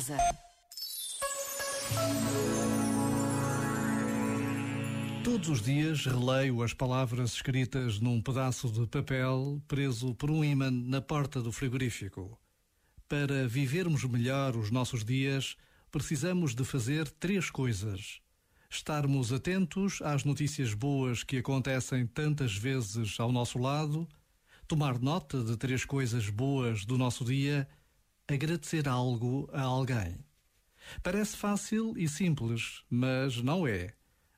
casa. Todos os dias releio as palavras escritas num pedaço de papel preso por um ímã na porta do frigorífico. Para vivermos melhor os nossos dias, precisamos de fazer três coisas: estarmos atentos às notícias boas que acontecem tantas vezes ao nosso lado, tomar nota de três coisas boas do nosso dia, agradecer algo a alguém. Parece fácil e simples, mas não é.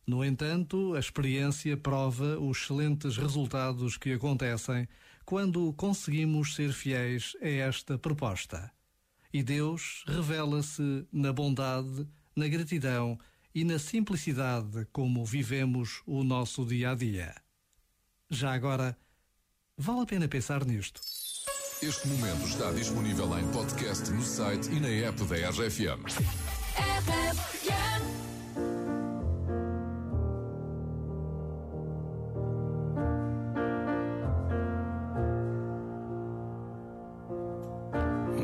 No entanto, a experiência prova os excelentes resultados que acontecem quando conseguimos ser fiéis a esta proposta. E Deus revela-se na bondade, na gratidão e na simplicidade como vivemos o nosso dia a dia. Já agora, vale a pena pensar nisto. Este momento está disponível em podcast no site e na app da RFM.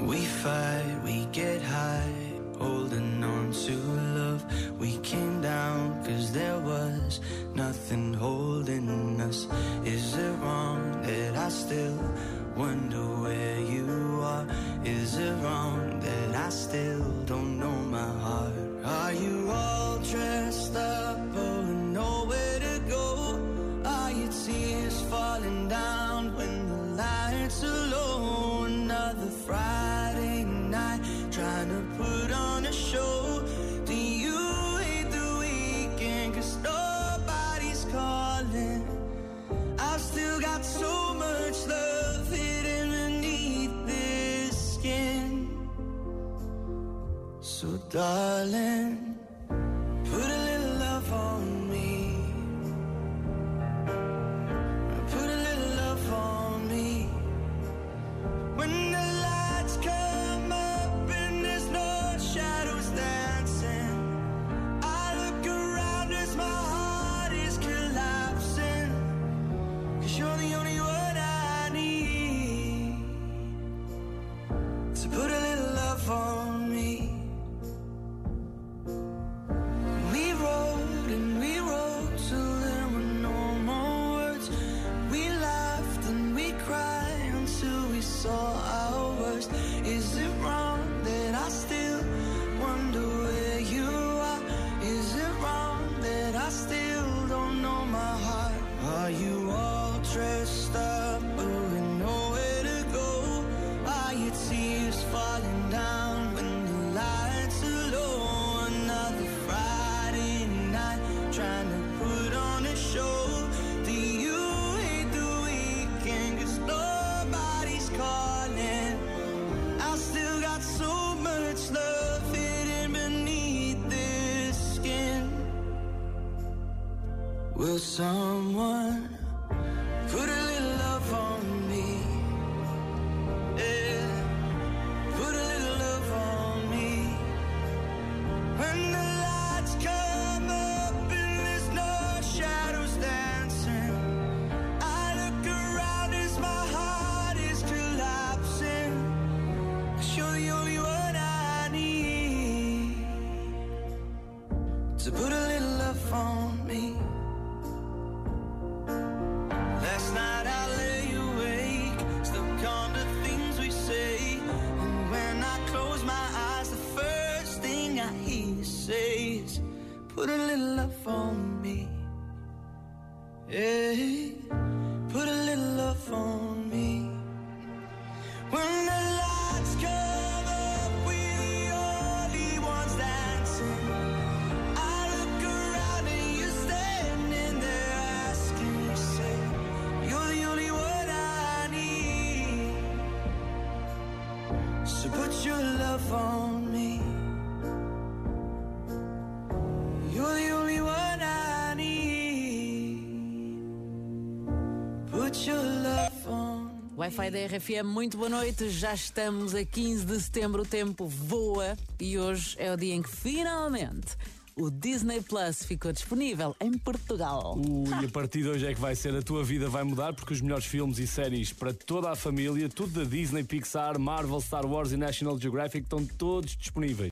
We fight, we get high, holding on to love. We came down cause there was nothing holding us. Is it wrong that I still wonder where you are? Is it wrong that I still don't know my heart? Are you all dressed up, oh, nowhere to go? Are your tears falling down when the lights are low? Another Friday night, trying to put on a show. Do you hate the weekend? Cause nobody's calling. I've still got so much love darling, Will someone put a little love on me? Yeah. Put a little love on me. When the lights come up and there's no shadows dancing, I look around as my heart is collapsing. You're the only one I need to put Put a little love on me. Yeah, put a little love on me. When the lights come up, we're the only ones dancing. I look around and you're standing there asking yourself, You're the only one I need. So put your love on me. Wi-Fi da RFM, muito boa noite. Já estamos a 15 de setembro, o tempo voa e hoje é o dia em que finalmente o Disney Plus ficou disponível em Portugal. Ui, a partir de hoje é que vai ser, a tua vida vai mudar porque os melhores filmes e séries para toda a família, tudo da Disney, Pixar, Marvel, Star Wars e National Geographic estão todos disponíveis.